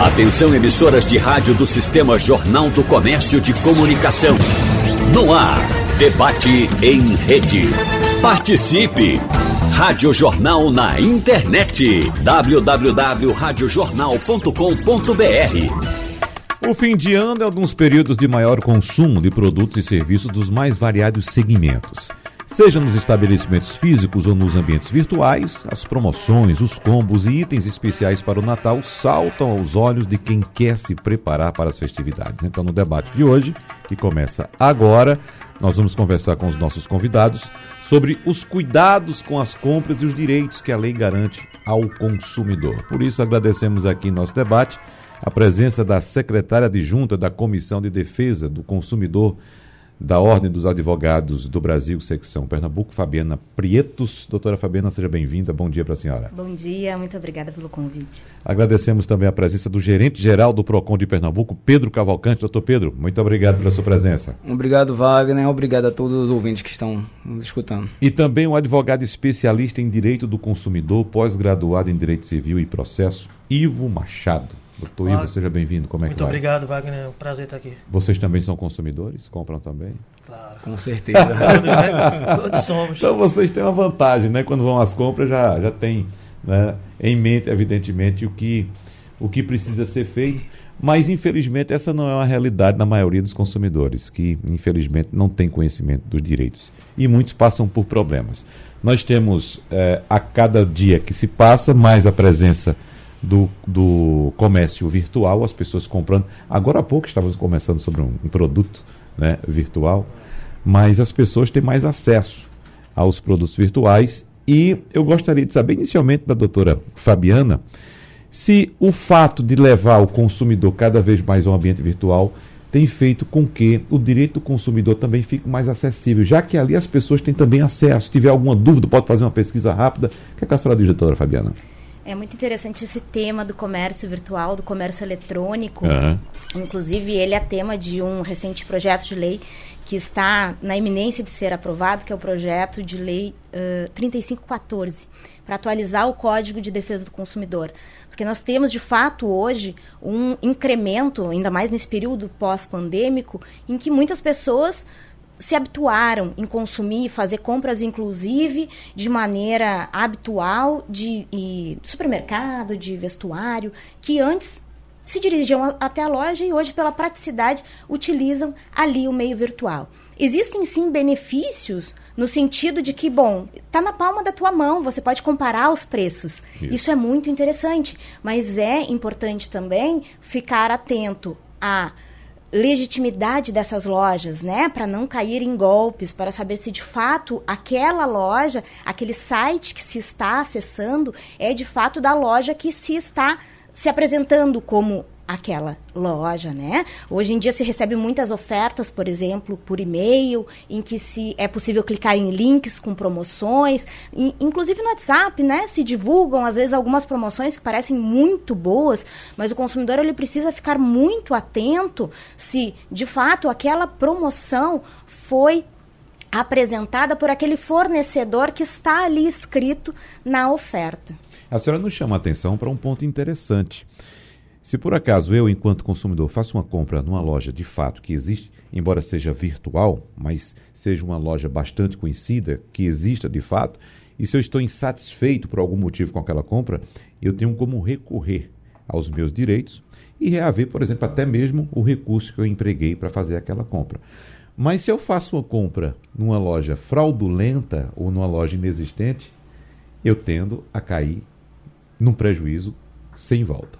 Atenção emissoras de rádio do Sistema Jornal do Comércio de Comunicação. No ar, debate em rede. Participe! Rádio Jornal na internet. www.radiojornal.com.br O fim de ano é um dos períodos de maior consumo de produtos e serviços dos mais variados segmentos. Seja nos estabelecimentos físicos ou nos ambientes virtuais, as promoções, os combos e itens especiais para o Natal saltam aos olhos de quem quer se preparar para as festividades. Então, no debate de hoje, que começa agora, nós vamos conversar com os nossos convidados sobre os cuidados com as compras e os direitos que a lei garante ao consumidor. Por isso, agradecemos aqui em nosso debate a presença da secretária adjunta da Comissão de Defesa do Consumidor da Ordem dos Advogados do Brasil, secção Pernambuco, Fabiana Prietos. Doutora Fabiana, seja bem-vinda. Bom dia para a senhora. Bom dia, muito obrigada pelo convite. Agradecemos também a presença do gerente geral do PROCON de Pernambuco, Pedro Cavalcante. Doutor Pedro, muito obrigado pela sua presença. Obrigado, Wagner. Obrigado a todos os ouvintes que estão nos escutando. E também o advogado especialista em Direito do Consumidor, pós-graduado em Direito Civil e Processo, Ivo Machado. Doutor Ivo, seja bem-vindo. Como é Muito que vai? obrigado, Wagner. É um prazer estar aqui. Vocês também são consumidores? Compram também? Claro. Com certeza. Todos, né? Todos somos. Então vocês têm uma vantagem, né? Quando vão às compras já, já tem né, em mente, evidentemente, o que, o que precisa ser feito. Mas, infelizmente, essa não é uma realidade na maioria dos consumidores, que, infelizmente, não tem conhecimento dos direitos. E muitos passam por problemas. Nós temos, eh, a cada dia que se passa, mais a presença do, do comércio virtual, as pessoas comprando. Agora há pouco estávamos conversando sobre um, um produto né, virtual, mas as pessoas têm mais acesso aos produtos virtuais. E eu gostaria de saber, inicialmente, da doutora Fabiana, se o fato de levar o consumidor cada vez mais ao ambiente virtual tem feito com que o direito do consumidor também fique mais acessível, já que ali as pessoas têm também acesso. Se tiver alguma dúvida, pode fazer uma pesquisa rápida. O que, é que a senhora diz, doutora Fabiana? É muito interessante esse tema do comércio virtual, do comércio eletrônico. Aham. Inclusive, ele é tema de um recente projeto de lei que está na iminência de ser aprovado, que é o projeto de lei uh, 3514, para atualizar o Código de Defesa do Consumidor. Porque nós temos, de fato, hoje, um incremento, ainda mais nesse período pós-pandêmico, em que muitas pessoas se habituaram em consumir e fazer compras, inclusive, de maneira habitual, de, de supermercado, de vestuário, que antes se dirigiam a- até a loja e hoje, pela praticidade, utilizam ali o meio virtual. Existem sim benefícios no sentido de que, bom, está na palma da tua mão, você pode comparar os preços. Isso. Isso é muito interessante, mas é importante também ficar atento a legitimidade dessas lojas, né, para não cair em golpes, para saber se de fato aquela loja, aquele site que se está acessando é de fato da loja que se está se apresentando como aquela loja, né? Hoje em dia se recebe muitas ofertas, por exemplo, por e-mail, em que se é possível clicar em links com promoções, in- inclusive no WhatsApp, né? Se divulgam às vezes algumas promoções que parecem muito boas, mas o consumidor ele precisa ficar muito atento se de fato aquela promoção foi apresentada por aquele fornecedor que está ali escrito na oferta. A senhora nos chama a atenção para um ponto interessante. Se por acaso eu, enquanto consumidor, faço uma compra numa loja de fato que existe, embora seja virtual, mas seja uma loja bastante conhecida, que exista de fato, e se eu estou insatisfeito por algum motivo com aquela compra, eu tenho como recorrer aos meus direitos e reaver, por exemplo, até mesmo o recurso que eu empreguei para fazer aquela compra. Mas se eu faço uma compra numa loja fraudulenta ou numa loja inexistente, eu tendo a cair num prejuízo sem volta.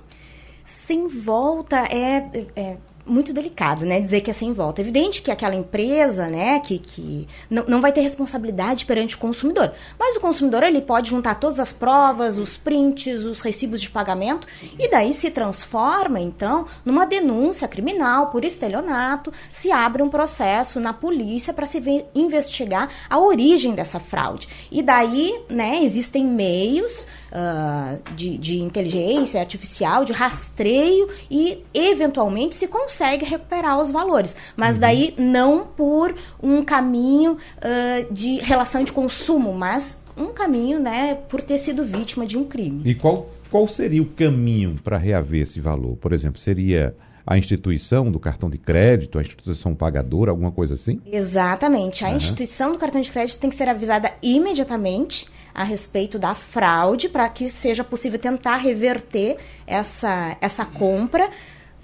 Sem volta é, é muito delicado, né? Dizer que é sem volta. É evidente que aquela empresa, né, que, que não, não vai ter responsabilidade perante o consumidor. Mas o consumidor, ele pode juntar todas as provas, os prints, os recibos de pagamento, e daí se transforma, então, numa denúncia criminal por estelionato, se abre um processo na polícia para se ve- investigar a origem dessa fraude. E daí, né, existem meios ah, de, de inteligência artificial, de rastreio e, eventualmente, se consegue recuperar os valores. Mas daí não por um caminho ah, de relação de consumo, mas um caminho, né, por ter sido vítima de um crime. E qual qual seria o caminho para reaver esse valor? Por exemplo, seria a instituição do cartão de crédito, a instituição pagadora, alguma coisa assim? Exatamente. A Aham. instituição do cartão de crédito tem que ser avisada imediatamente a respeito da fraude para que seja possível tentar reverter essa, essa compra,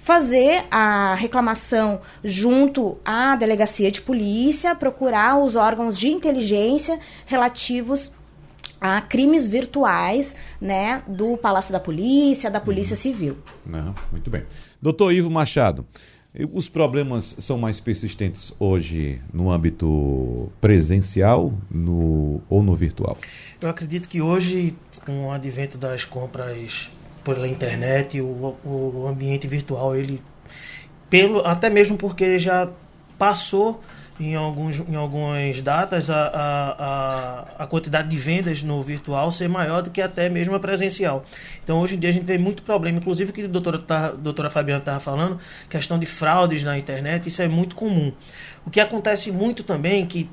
fazer a reclamação junto à delegacia de polícia, procurar os órgãos de inteligência relativos a crimes virtuais, né, do Palácio da Polícia, da Polícia Civil. Não, muito bem. Doutor Ivo Machado, os problemas são mais persistentes hoje no âmbito presencial no, ou no virtual? Eu acredito que hoje, com o advento das compras pela internet, o, o ambiente virtual, ele, pelo, até mesmo porque já passou em, alguns, em algumas datas a, a, a, quantidade de vendas no virtual ser maior do que até mesmo a presencial. Então, hoje em dia, a gente vê muito problema, inclusive que a doutora, tá, a doutora Fabiana estava falando, questão de fraudes na internet, isso é muito comum. O que acontece muito também, que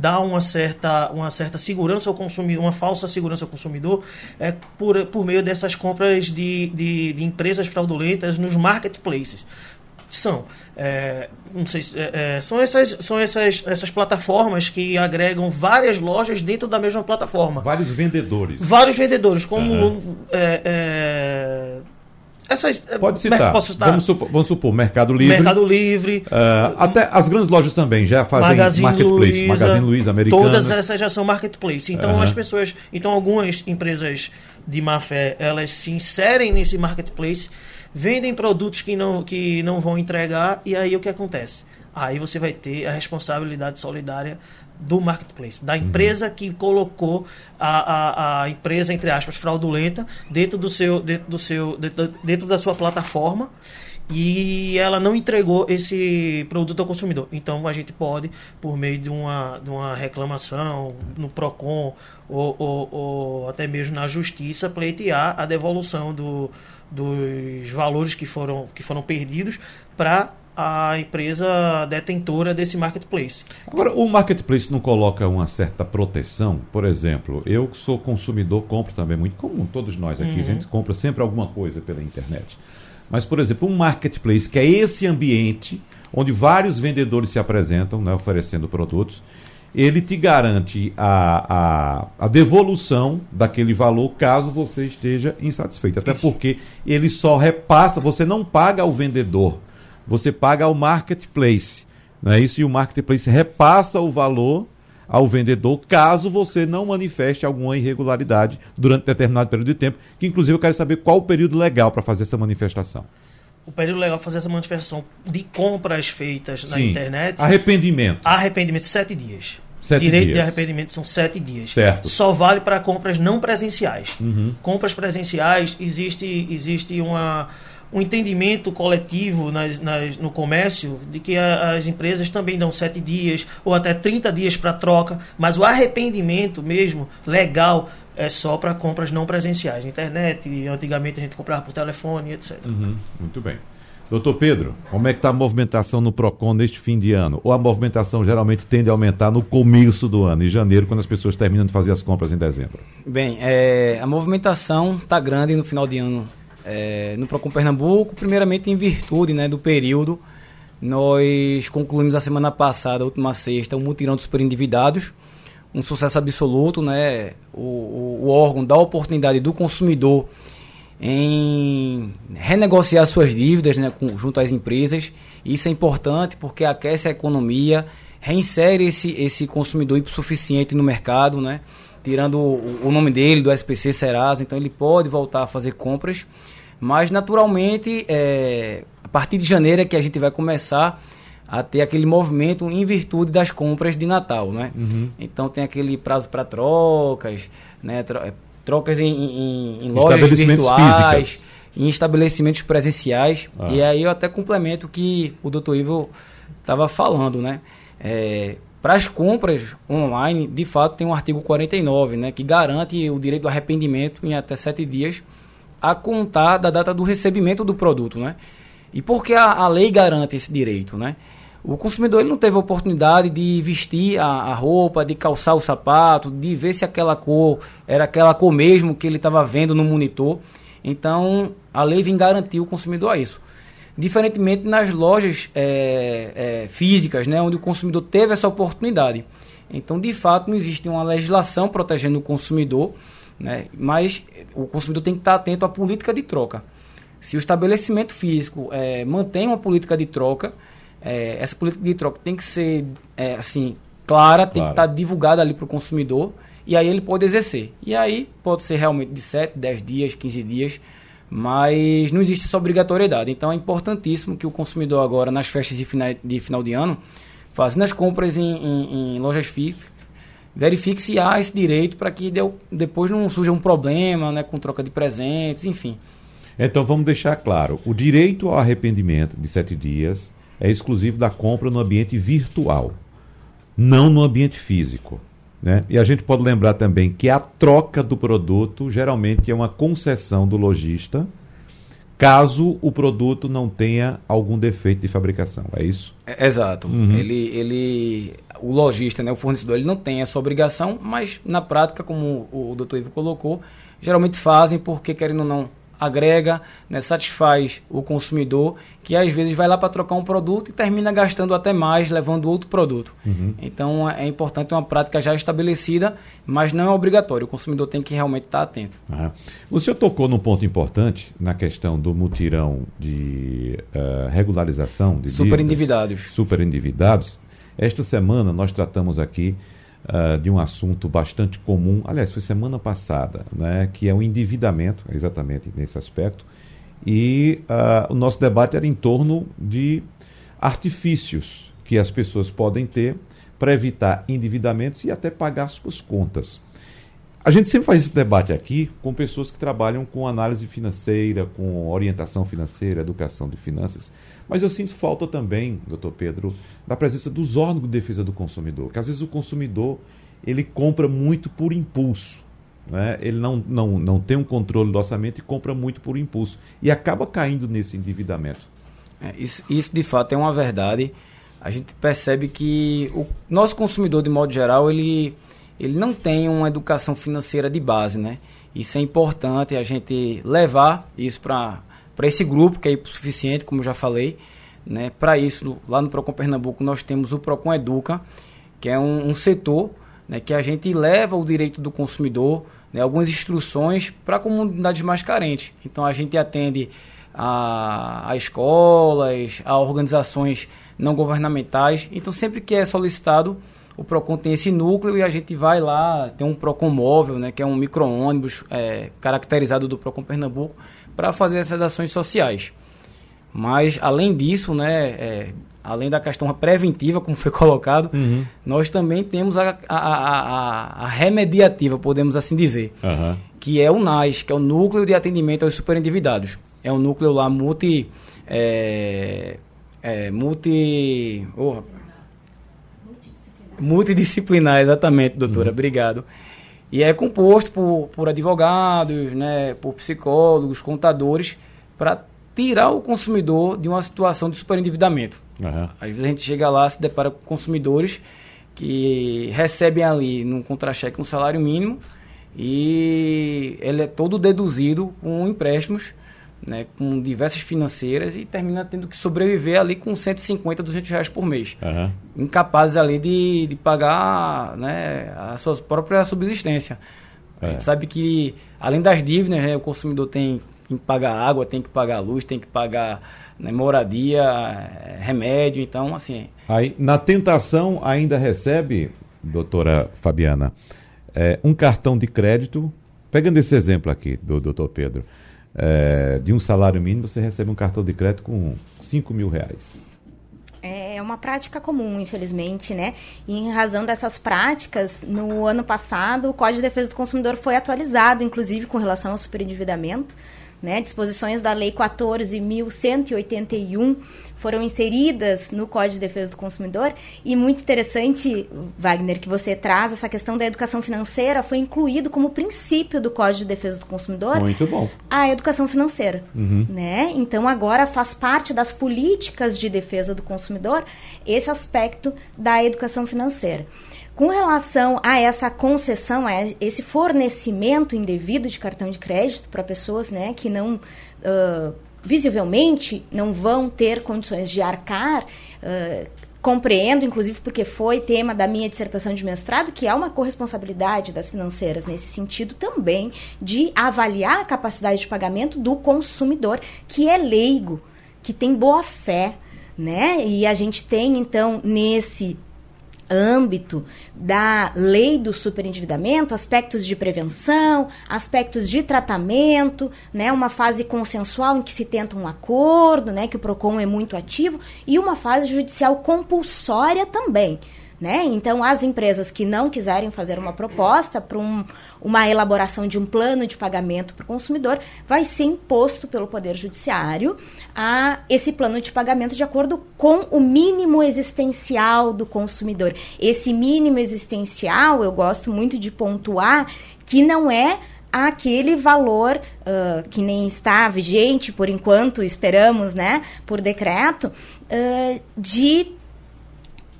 dá uma certa, uma certa segurança ao consumidor, uma falsa segurança ao consumidor, é por, por meio dessas compras de, de, de empresas fraudulentas nos marketplaces. São, é, não sei, se- é, é, são, essas, são essas, essas plataformas que agregam várias lojas dentro da mesma plataforma. Vários vendedores. Vários vendedores, como Aham. é, é, essas, é, Pode citar. Posso citar? Vamos, supor, vamos supor, Mercado Livre. Mercado Livre, ah, até as grandes lojas também já fazem Magazine marketplace. Luiza, Magazine Luiza, Americanas. Todas essas já são marketplace. Então Aham. as pessoas, então algumas empresas de má fé, elas se inserem nesse marketplace, vendem produtos que não que não vão entregar e aí o que acontece? Aí você vai ter a responsabilidade solidária do marketplace, da empresa que colocou a, a, a empresa entre aspas fraudulenta dentro do seu dentro do seu dentro, dentro da sua plataforma e ela não entregou esse produto ao consumidor. Então a gente pode, por meio de uma, de uma reclamação no PROCON ou, ou, ou até mesmo na justiça, pleitear a devolução do, dos valores que foram, que foram perdidos para a empresa detentora desse marketplace. Agora, o marketplace não coloca uma certa proteção? Por exemplo, eu que sou consumidor, compro também, muito comum, todos nós aqui, a gente compra sempre alguma coisa pela internet. Mas, por exemplo, um marketplace, que é esse ambiente onde vários vendedores se apresentam, né, oferecendo produtos, ele te garante a, a, a devolução daquele valor caso você esteja insatisfeito. Até porque ele só repassa, você não paga ao vendedor, você paga ao marketplace. Não é isso? E o marketplace repassa o valor ao vendedor caso você não manifeste alguma irregularidade durante determinado período de tempo, que inclusive eu quero saber qual o período legal para fazer essa manifestação. O período legal para fazer essa manifestação de compras feitas na Sim. internet, Arrependimento. arrependimento, sete dias. Sete Direito de dias. arrependimento são sete dias. Certo. Só vale para compras não presenciais. Uhum. Compras presenciais, existe, existe uma, um entendimento coletivo nas, nas- no comércio de que a- as empresas também dão sete dias ou até 30 dias para troca, mas o arrependimento mesmo, legal, é só para compras não presenciais. Internet, antigamente a gente comprava por telefone, etc. Uhum, Muito bem. Doutor Pedro, como é que está a movimentação no PROCON neste fim de ano? Ou a movimentação geralmente tende a aumentar no começo do ano, em janeiro, quando as pessoas terminam de fazer as compras em dezembro? Bem, é, a movimentação está grande no final de ano é, no Procon Pernambuco, primeiramente em virtude né, do período. Nós concluímos a semana passada, a última sexta, o mutirão dos superendividados, um sucesso absoluto, né? O, o, o órgão dá a oportunidade do consumidor em renegociar suas dívidas né, com- junto às empresas. Isso é importante porque aquece a economia, reinsere esse, esse consumidor hipossuficiente no mercado, né, tirando o, o nome dele do SPC Serasa, então ele pode voltar a fazer compras. Mas, naturalmente, é, a partir de janeiro é que a gente vai começar a ter aquele movimento em virtude das compras de Natal, né? Então tem aquele prazo para trocas, né? É, trocas em, em- em lojas virtuais, físicas. em estabelecimentos presenciais. Ah. E aí eu até complemento o que o Dr. Ivo estava falando, né? Para as compras online, de fato, tem um artigo 49, né? Que garante o direito do arrependimento em até sete dias a contar da data do recebimento do produto, né? E por que a, a lei garante esse direito, né? O consumidor ele não teve a oportunidade de vestir a, a roupa, de calçar o sapato, de ver se aquela cor era aquela cor mesmo que ele estava vendo no monitor. Então, a lei vem garantir o consumidor a isso. Diferentemente nas lojas é, é, físicas, né, onde o consumidor teve essa oportunidade. Então, de fato, não existe uma legislação protegendo o consumidor, né, mas o consumidor tem que estar atento à política de troca. Se o estabelecimento físico é, mantém uma política de troca, é, essa política de troca tem que ser é, assim clara, tem claro. que estar divulgada ali para o consumidor e aí ele pode exercer. E aí pode ser realmente de 7, 10 dias, 15 dias, mas não existe essa obrigatoriedade. Então é importantíssimo que o consumidor agora, nas festas de final de, final de ano, fazendo as compras em, em, em lojas fixas, verifique se há esse direito para que deu, depois não surja um problema né, com troca de presentes, enfim. Então vamos deixar claro: o direito ao arrependimento de sete dias é exclusivo da compra no ambiente virtual, não no ambiente físico. Né? E a gente pode lembrar também que a troca do produto geralmente é uma concessão do lojista, caso o produto não tenha algum defeito de fabricação. É isso? É, exato. Uhum. Ele, ele, o lojista, né, o fornecedor, ele não tem essa obrigação, mas na prática, como o, o doutor Ivo colocou, geralmente fazem porque querendo ou não agrega, né, satisfaz o consumidor, que às vezes vai lá para trocar um produto e termina gastando até mais, levando outro produto. Uhum. Então é importante uma prática já estabelecida, mas não é obrigatório. O consumidor tem que realmente estar atento. Ah. O senhor tocou num ponto importante na questão do mutirão de uh, regularização de super endividados. Super endividados. Esta semana nós tratamos aqui uh, de um assunto bastante comum, aliás, foi semana passada, né, que é o endividamento, exatamente nesse aspecto. E uh, o nosso debate era em torno de artifícios que as pessoas podem ter para evitar endividamentos e até pagar suas contas. A gente sempre faz esse debate aqui com pessoas que trabalham com análise financeira, com orientação financeira, educação de finanças. Mas eu sinto falta também, doutor Pedro, da presença dos órgãos de defesa do consumidor. Que às vezes o consumidor ele compra muito por impulso. Né? Ele não, não, não tem um controle do orçamento e compra muito por impulso. E acaba caindo nesse endividamento. É, isso, isso de fato é uma verdade. A gente percebe que o nosso consumidor, de modo geral, ele ele não tem uma educação financeira de base, né? Isso é importante a gente levar isso para esse grupo que é suficiente, como eu já falei, né? Para isso, lá no Procon Pernambuco nós temos o Procon Educa, que é um, um setor né, que a gente leva o direito do consumidor, né, algumas instruções para comunidades mais carentes. Então a gente atende a, a escolas, a organizações não governamentais. Então sempre que é solicitado o PROCON tem esse núcleo e a gente vai lá, tem um PROCON móvel, né, que é um micro-ônibus é, caracterizado do PROCON Pernambuco, para fazer essas ações sociais. Mas, além disso, né, é, além da questão preventiva, como foi colocado, uhum. nós também temos a, a, a, a, remediativa, podemos assim dizer, uhum. que é o NAS, que é o Núcleo de Atendimento aos Superendividados. É um núcleo lá multi... É, é, multi... Oh, Multidisciplinar, exatamente, doutora. Uhum. Obrigado. E é composto por, por advogados, né, por psicólogos, contadores, para tirar o consumidor de uma situação de superendividamento. Uhum. Às vezes a gente chega lá, se depara com consumidores que recebem ali num contra-cheque um salário mínimo e ele é todo deduzido com empréstimos né, com diversas financeiras e termina tendo que sobreviver ali com 150, 200 reais por mês. Uhum. Incapazes ali de, de pagar né, a sua própria subsistência. É. A gente sabe que, além das dívidas, né, o consumidor tem, que pagar água, tem que pagar luz, tem que pagar né, moradia, é, remédio, então, assim... Aí, na tentação, ainda recebe, doutora Fabiana, é, um cartão de crédito, pegando esse exemplo aqui do doutor Pedro, é, de um salário mínimo, você recebe um cartão de crédito com 5 mil reais. É uma prática comum, infelizmente, né? E em razão dessas práticas, no ano passado, o Código de Defesa do Consumidor foi atualizado, inclusive com relação ao superendividamento. Né? Disposições da Lei 14.181 foram inseridas no Código de Defesa do Consumidor e muito interessante, Wagner, que você traz essa questão da educação financeira foi incluído como princípio do Código de Defesa do Consumidor. Muito bom. A educação financeira, uhum. né? Então agora faz parte das políticas de defesa do consumidor esse aspecto da educação financeira. Com relação a essa concessão, a esse fornecimento indevido de cartão de crédito para pessoas né, que não, uh, visivelmente, não vão ter condições de arcar, uh, compreendo, inclusive porque foi tema da minha dissertação de mestrado, que é uma corresponsabilidade das financeiras nesse sentido também, de avaliar a capacidade de pagamento do consumidor, que é leigo, que tem boa fé, né? E a gente tem, então, nesse âmbito da lei do superendividamento, aspectos de prevenção, aspectos de tratamento, né, uma fase consensual em que se tenta um acordo, né, que o Procon é muito ativo, e uma fase judicial compulsória também. Né? Então, as empresas que não quiserem fazer uma proposta para um, uma elaboração de um plano de pagamento para o consumidor, vai ser imposto pelo Poder Judiciário a esse plano de pagamento de acordo com o mínimo existencial do consumidor. Esse mínimo existencial, eu gosto muito de pontuar que não é aquele valor uh, que nem está vigente por enquanto, esperamos, né, por decreto, uh, de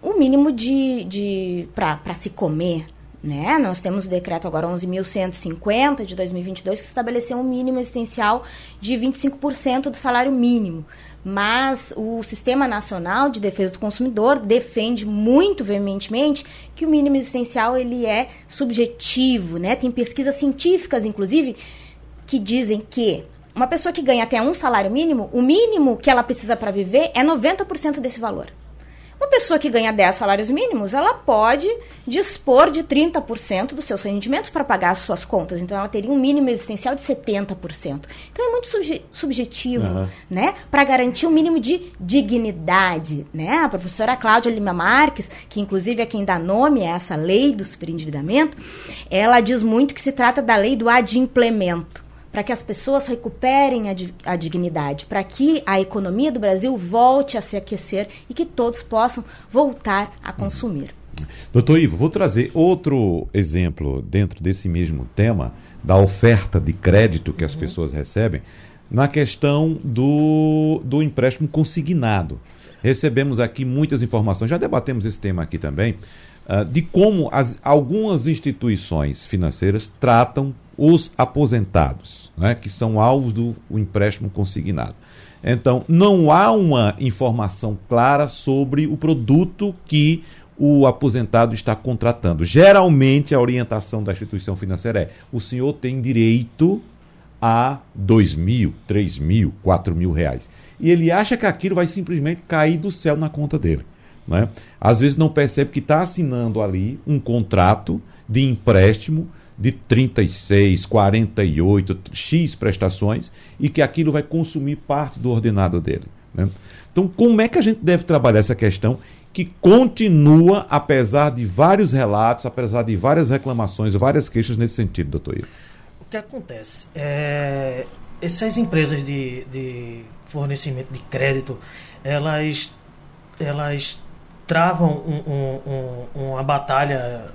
o mínimo de, de para se comer. Né? Nós temos o decreto agora 11.150 de 2022 que estabeleceu um mínimo existencial de 25% do salário mínimo. Mas o Sistema Nacional de Defesa do Consumidor defende muito veementemente que o mínimo existencial ele é subjetivo, né? Tem pesquisas científicas, inclusive, que dizem que uma pessoa que ganha até um salário mínimo, o mínimo que ela precisa para viver é 90% desse valor. Uma pessoa que ganha 10 salários mínimos, ela pode dispor de 30% dos seus rendimentos para pagar as suas contas. Então, ela teria um mínimo existencial de 70%. Então, é muito subje subjetivo, uhum. né? Para garantir um mínimo de dignidade, né? A professora Cláudia Lima Marques, que inclusive é quem dá nome a essa lei do superendividamento, ela diz muito que se trata da lei do adimplemento para que as pessoas recuperem a, a dignidade, para que a economia do Brasil volte a se aquecer e que todos possam voltar a consumir. Doutor Ivo, vou trazer outro exemplo dentro desse mesmo tema, da oferta de crédito que as uhum. pessoas recebem, na questão do, do empréstimo consignado. Recebemos aqui muitas informações, já debatemos esse tema aqui também, uh, de como as, algumas instituições financeiras tratam os aposentados, né, que são alvos do empréstimo consignado. Então, não há uma informação clara sobre o produto que o aposentado está contratando. Geralmente, a orientação da instituição financeira é: o senhor tem direito a dois mil, três mil, quatro mil reais. E ele acha que aquilo vai simplesmente cair do céu na conta dele. Né? Às vezes não percebe que está assinando ali um contrato de empréstimo de 36, 48, X prestações e que aquilo vai consumir parte do ordenado dele. Né? Então, como é que a gente deve trabalhar essa questão que continua, apesar de vários relatos, apesar de várias reclamações, várias queixas nesse sentido, doutor Ivo? O que acontece? É, essas empresas de, de fornecimento de crédito, elas, elas travam um, um, um, uma batalha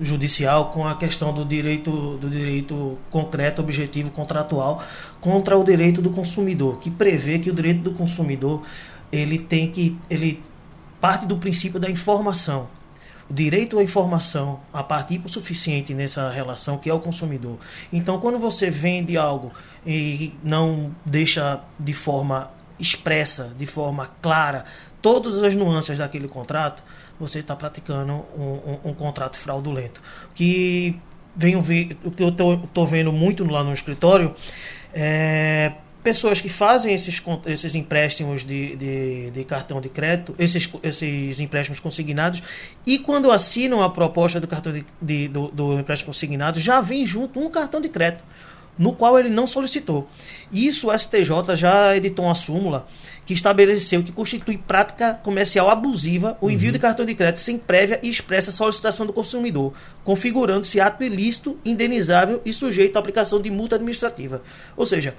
judicial com a questão do direito do direito concreto, objetivo, contratual contra o direito do consumidor, que prevê que o direito do consumidor ele tem que ele parte do princípio da informação. O direito à informação, a partir o suficiente nessa relação que é o consumidor. Então, quando você vende algo e não deixa de forma expressa, de forma clara, todas as nuances daquele contrato, você está praticando um, um, um, contrato fraudulento. Que venho ver, o que eu estou vendo muito lá no escritório é pessoas que fazem esses, esses empréstimos de, de, de, cartão de crédito, esses, esses empréstimos consignados, e quando assinam a proposta do cartão de, de do, do empréstimo consignado, já vem junto um cartão de crédito no qual ele não solicitou. Isso o STJ já editou uma súmula que estabeleceu que constitui prática comercial abusiva o envio uhum. de cartão de crédito sem prévia e expressa solicitação do consumidor, configurando-se ato ilícito, indenizável e sujeito à aplicação de multa administrativa. Ou seja,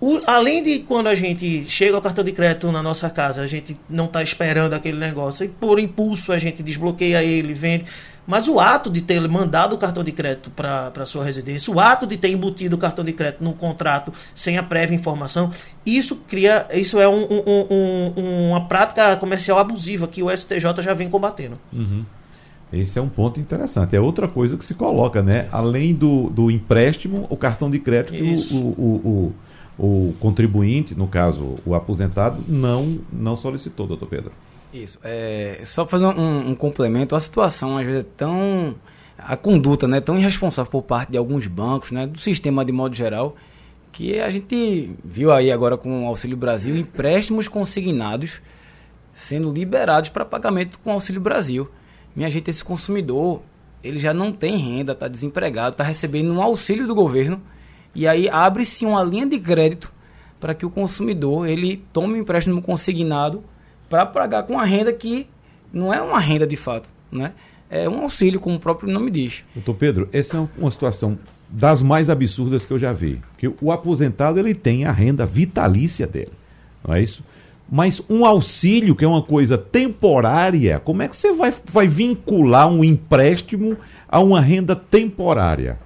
o, além de quando a gente chega ao cartão de crédito na nossa casa, a gente não está esperando aquele negócio, e por impulso a gente desbloqueia ele, vende. Mas o ato de ter mandado o cartão de crédito para a sua residência, o ato de ter embutido o cartão de crédito num contrato sem a prévia informação, isso cria, isso é um, um, um, uma prática comercial abusiva que o STJ já vem combatendo. Uhum. Esse é um ponto interessante. É outra coisa que se coloca, né? Além do, do empréstimo, o cartão de crédito, o, o, o, o, contribuinte, no caso, o aposentado, não, não solicitou, doutor Pedro. Isso. É, só fazer um, um complemento. A situação, às vezes, é tão. A conduta né, tão irresponsável por parte de alguns bancos, né, do sistema de modo geral, que a gente viu aí agora com o Auxílio Brasil empréstimos consignados sendo liberados para pagamento com o Auxílio Brasil. Minha gente, esse consumidor, ele já não tem renda, está desempregado, está recebendo um auxílio do governo e aí abre-se uma linha de crédito para que o consumidor ele tome um empréstimo consignado para pagar com uma renda que não é uma renda de fato, né? É um auxílio, como o próprio nome diz. Doutor Pedro, essa é uma situação das mais absurdas que eu já vi. Que o aposentado ele tem a renda vitalícia dele, não é isso? Mas um auxílio, que é uma coisa temporária, como é que você vai, vai vincular um empréstimo a uma renda temporária?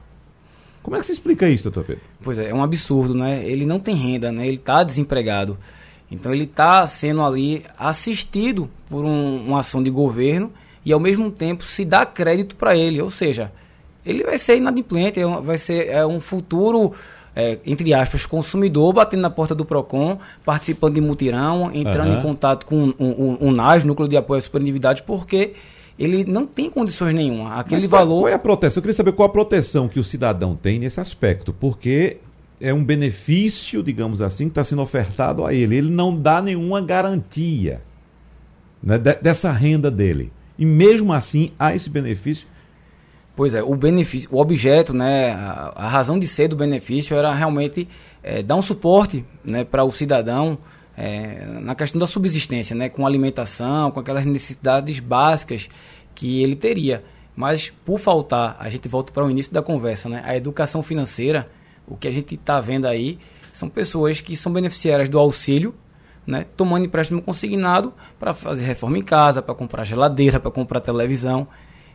Como é que você explica isso, doutor Pedro? Pois é, é um absurdo, né? Ele não tem renda, né? Ele está desempregado. Então ele está sendo ali assistido por um, uma ação de governo e ao mesmo tempo se dá crédito para ele. Ou seja, ele vai ser inadimplente, é vai ser é um futuro é, entre aspas, consumidor, batendo na porta do PROCON, participando de mutirão, entrando uhum. em contato com o, o, o NAS, Núcleo de Apoio à Superatividade, porque ele não tem condições nenhuma. Aquele Mas valor. Qual é a proteção? Eu queria saber qual a proteção que o cidadão tem nesse aspecto, porque é um benefício, digamos assim, que está sendo ofertado a ele. Ele não dá nenhuma garantia né, dessa renda dele. E mesmo assim há esse benefício Pois é, o benefício, o objeto, né, a, a razão de ser do benefício era realmente é, dar um suporte né, para o cidadão é, na questão da subsistência, né, com alimentação, com aquelas necessidades básicas que ele teria. Mas por faltar, a gente volta para o início da conversa, né, a educação financeira, o que a gente está vendo aí são pessoas que são beneficiárias do auxílio, né, tomando empréstimo consignado para fazer reforma em casa, para comprar geladeira, para comprar televisão.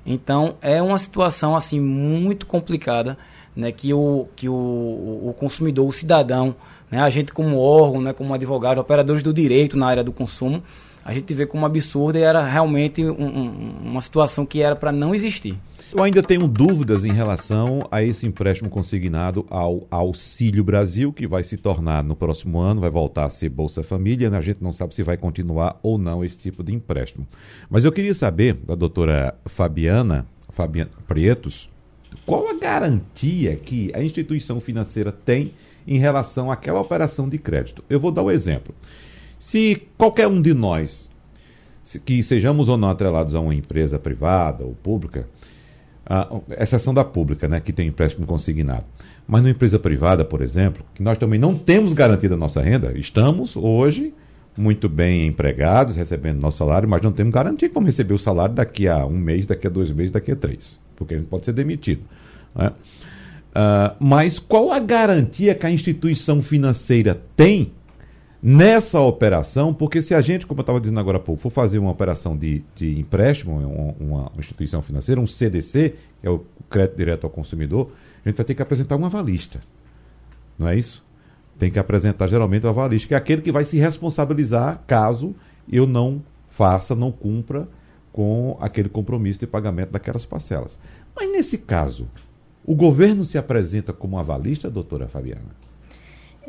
Então é uma situação assim muito complicada, né, que o que o, o consumidor, o cidadão, né, a gente como órgão, né, como advogado, operadores do direito na área do consumo, a gente vê como absurda e era realmente um, um, uma situação que era para não existir. Eu ainda tenho dúvidas em relação a esse empréstimo consignado ao Auxílio Brasil, que vai se tornar no próximo ano, vai voltar a ser Bolsa Família, né? a gente não sabe se vai continuar ou não esse tipo de empréstimo. Mas eu queria saber da doutora Fabiana, Fabiana Prietos, qual a garantia que a instituição financeira tem em relação àquela operação de crédito? Eu vou dar o um exemplo. Se qualquer um de nós, que sejamos ou não atrelados a uma empresa privada ou pública, a exceção da pública, né, que tem empréstimo consignado. Mas numa empresa privada, por exemplo, que nós também não temos garantida a nossa renda, estamos hoje muito bem empregados, recebendo nosso salário, mas não temos garantia que vamos receber o salário daqui a um mês, daqui a dois meses, daqui a três, porque a gente pode ser demitido. Né? Uh, mas qual a garantia que a instituição financeira tem nessa operação, porque se a gente, como eu estava dizendo agora há pouco, for fazer uma operação de, de empréstimo, uma, uma, instituição financeira, um CDC, que é o crédito direto ao consumidor, a gente vai ter que apresentar uma avalista. Não é isso? Tem que apresentar geralmente o avalista, que é aquele que vai se responsabilizar caso eu não faça, não cumpra com aquele compromisso de pagamento daquelas parcelas. Mas nesse caso, o governo se apresenta como avalista, doutora Fabiana?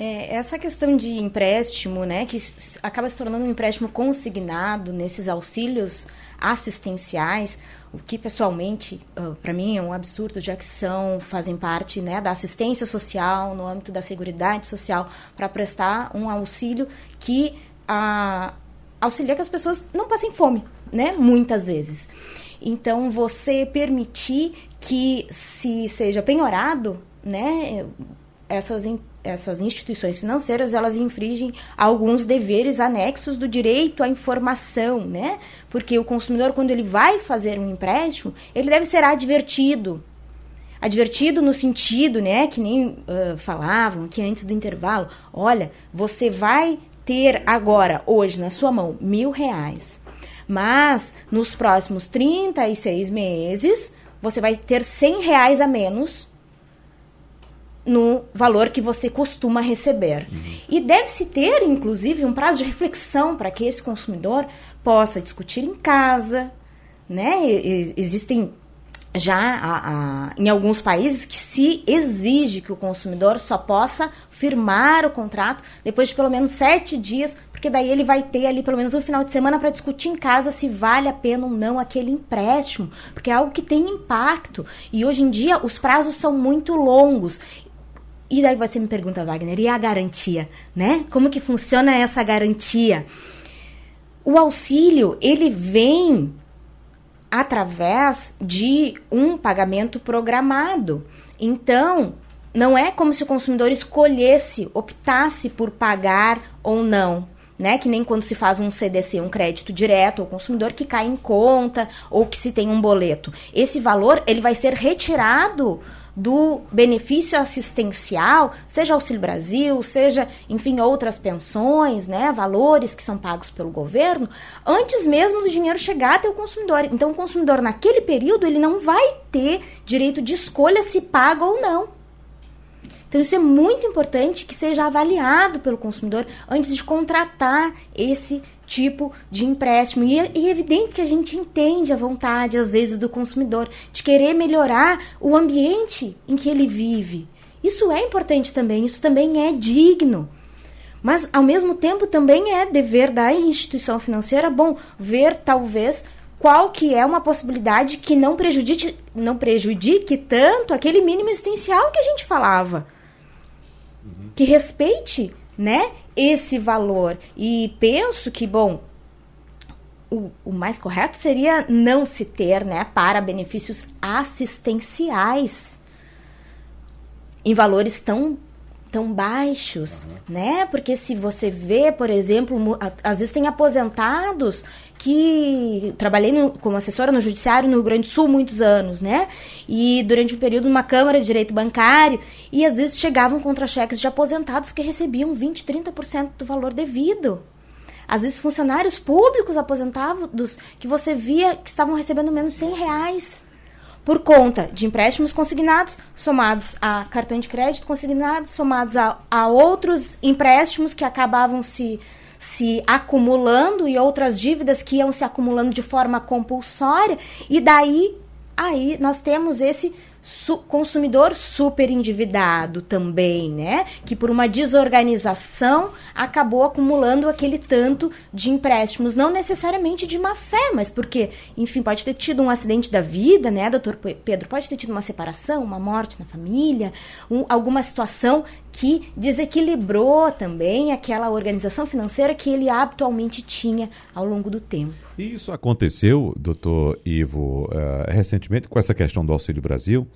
É, essa questão de empréstimo, né, que acaba se tornando um empréstimo consignado nesses auxílios assistenciais, o que pessoalmente uh, para mim é um absurdo, já que são fazem parte né, da assistência social no âmbito da seguridade social para prestar um auxílio que uh, auxilia que as pessoas não passem fome, né, muitas vezes. Então você permitir que se seja penhorado, né, essas essas instituições financeiras elas infringem alguns deveres anexos do direito à informação, né? Porque o consumidor quando ele vai fazer um empréstimo, ele deve ser advertido. Advertido no sentido, né, que nem uh, falavam aqui antes do intervalo, olha, você vai ter agora, hoje, na sua mão, mil reais. Mas nos próximos 36 meses, você vai ter 100 reais a menos no valor que você costuma receber. Uhum. E deve-se ter, inclusive, um prazo de reflexão para que esse consumidor possa discutir em casa, né? Existem já a, a, em alguns países que se exige que o consumidor só possa firmar o contrato depois de pelo menos sete dias, porque daí ele vai ter ali pelo menos um final de semana para discutir em casa se vale a pena ou não aquele empréstimo, porque é algo que tem impacto. E hoje em dia os prazos são muito longos. E daí você me pergunta, Wagner, e a garantia, né? Como que funciona essa garantia? O auxílio, ele vem através de um pagamento programado. Então, não é como se o consumidor escolhesse, optasse por pagar ou não. Né, que nem quando se faz um CDC, um crédito direto ao consumidor que cai em conta ou que se tem um boleto. Esse valor ele vai ser retirado do benefício assistencial, seja Auxílio Brasil, seja, enfim, outras pensões, né, valores que são pagos pelo governo, antes mesmo do dinheiro chegar até o consumidor. Então, o consumidor, naquele período, ele não vai ter direito de escolha se paga ou não. Então, isso é muito importante que seja avaliado pelo consumidor antes de contratar esse tipo de empréstimo. E é, e é evidente que a gente entende a vontade, às vezes, do consumidor de querer melhorar o ambiente em que ele vive. Isso é importante também, isso também é digno. Mas, ao mesmo tempo, também é dever da instituição financeira, bom, ver talvez qual que é uma possibilidade que não prejudique, não prejudique tanto aquele mínimo existencial que a gente falava que respeite, né, esse valor. E penso que, bom, o, o, mais correto seria não se ter, né, para benefícios assistenciais em valores tão tão baixos, uhum. né? Porque se você vê, por exemplo, às vezes tem aposentados que trabalhei no, como assessora no judiciário no Rio Grande do Sul muitos anos, né? E durante um período numa câmara de direito bancário e às vezes chegavam contra-cheques de aposentados que recebiam 20, 30% do valor devido. Às vezes funcionários públicos aposentados que você via que estavam recebendo menos 100 reais por conta de empréstimos consignados, somados a cartão de crédito consignado, somados a, a outros empréstimos que acabavam se se acumulando e outras dívidas que iam se acumulando de forma compulsória, e daí aí nós temos esse su consumidor super endividado também, né? Que por uma desorganização acabou acumulando aquele tanto de empréstimos, não necessariamente de má fé, mas porque, enfim, pode ter tido um acidente da vida, né, doutor Pedro? Pode ter tido uma separação, uma morte na família, um, alguma situação que desequilibrou também aquela organização financeira que ele habitualmente tinha ao longo do tempo. Isso aconteceu, doutor Ivo, uh, recentemente com essa questão do Auxílio Brasil,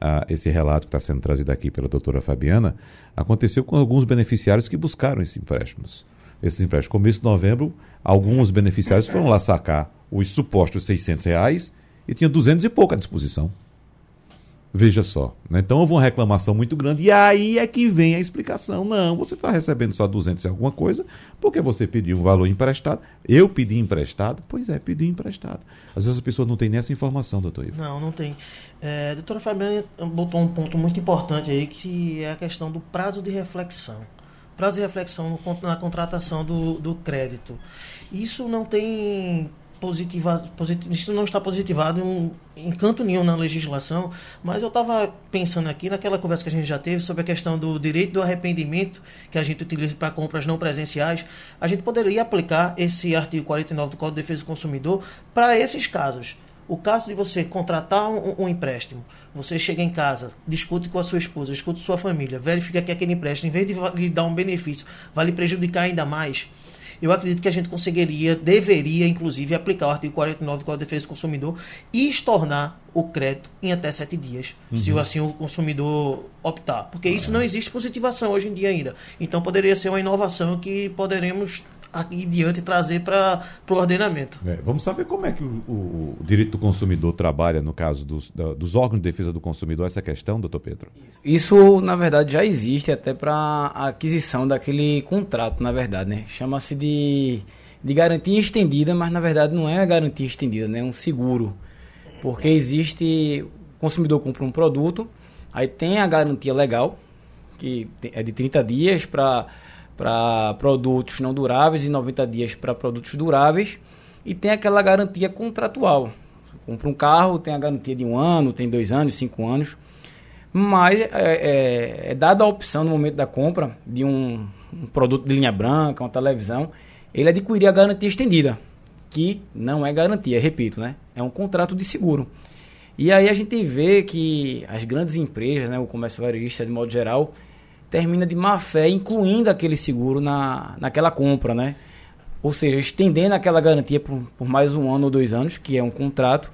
uh, esse relato que está sendo trazido aqui pela doutora Fabiana, aconteceu com alguns beneficiários que buscaram esses empréstimos. Esses empréstimos. Começo de novembro, alguns beneficiários foram lá sacar os supostos 600 reais e tinha 200 e pouco à disposição. Veja só. Né? Então houve uma reclamação muito grande e aí é que vem a explicação. Não, você está recebendo só 200 e alguma coisa porque você pediu um valor emprestado. Eu pedi emprestado? Pois é, pedi emprestado. Às vezes a pessoa não tem nem essa informação, doutor Ivo. Não, não tem. É, a doutora Fabiana botou um ponto muito importante aí que é a questão do prazo de reflexão. Prazo de reflexão na contratação do, do crédito. Isso não tem positiva, positiv, isso não está positivado em, em, canto nenhum na legislação, mas eu estava pensando aqui naquela conversa que a gente já teve sobre a questão do direito do arrependimento que a gente utiliza para compras não presenciais. A gente poderia aplicar esse artigo 49 do Código de Defesa do Consumidor para esses casos. O caso de você contratar um, um, empréstimo, você chega em casa, discute com a sua esposa, discute com sua família, verifica que aquele empréstimo, em vez de lhe dar um benefício, vai lhe prejudicar ainda mais eu acredito que a gente conseguiria, deveria, inclusive, aplicar o artigo 49 do Código de Defesa do Consumidor e estornar o crédito em até sete dias, uhum. se assim o consumidor optar. Porque isso não existe positivação hoje em dia ainda. Então poderia ser uma inovação que poderemos aqui diante trazer para o ordenamento. É, vamos saber como é que o, o, o, direito do consumidor trabalha, no caso dos, da, dos órgãos de defesa do consumidor, essa questão, doutor Pedro? Isso, na verdade, já existe até para a aquisição daquele contrato, na verdade, né? Chama-se de, de garantia estendida, mas na verdade não é a garantia estendida, né? É um seguro. Porque existe, o consumidor compra um produto, aí tem a garantia legal, que é de 30 dias para para produtos não duráveis e 90 dias para produtos duráveis. E tem aquela garantia contratual, Compra um carro, tem a garantia de um ano, tem dois anos, cinco anos. Mas é, é, é dada a opção no momento da compra de um, um, produto de linha branca, uma televisão, ele adquirir a garantia estendida, que não é garantia, repito, né? É um contrato de seguro. E aí a gente vê que as grandes empresas, né, o comércio varejista de modo geral, termina de má fé incluindo aquele seguro na, naquela compra, né? Ou seja, estendendo aquela garantia por, por mais um ano ou dois anos, que é um contrato,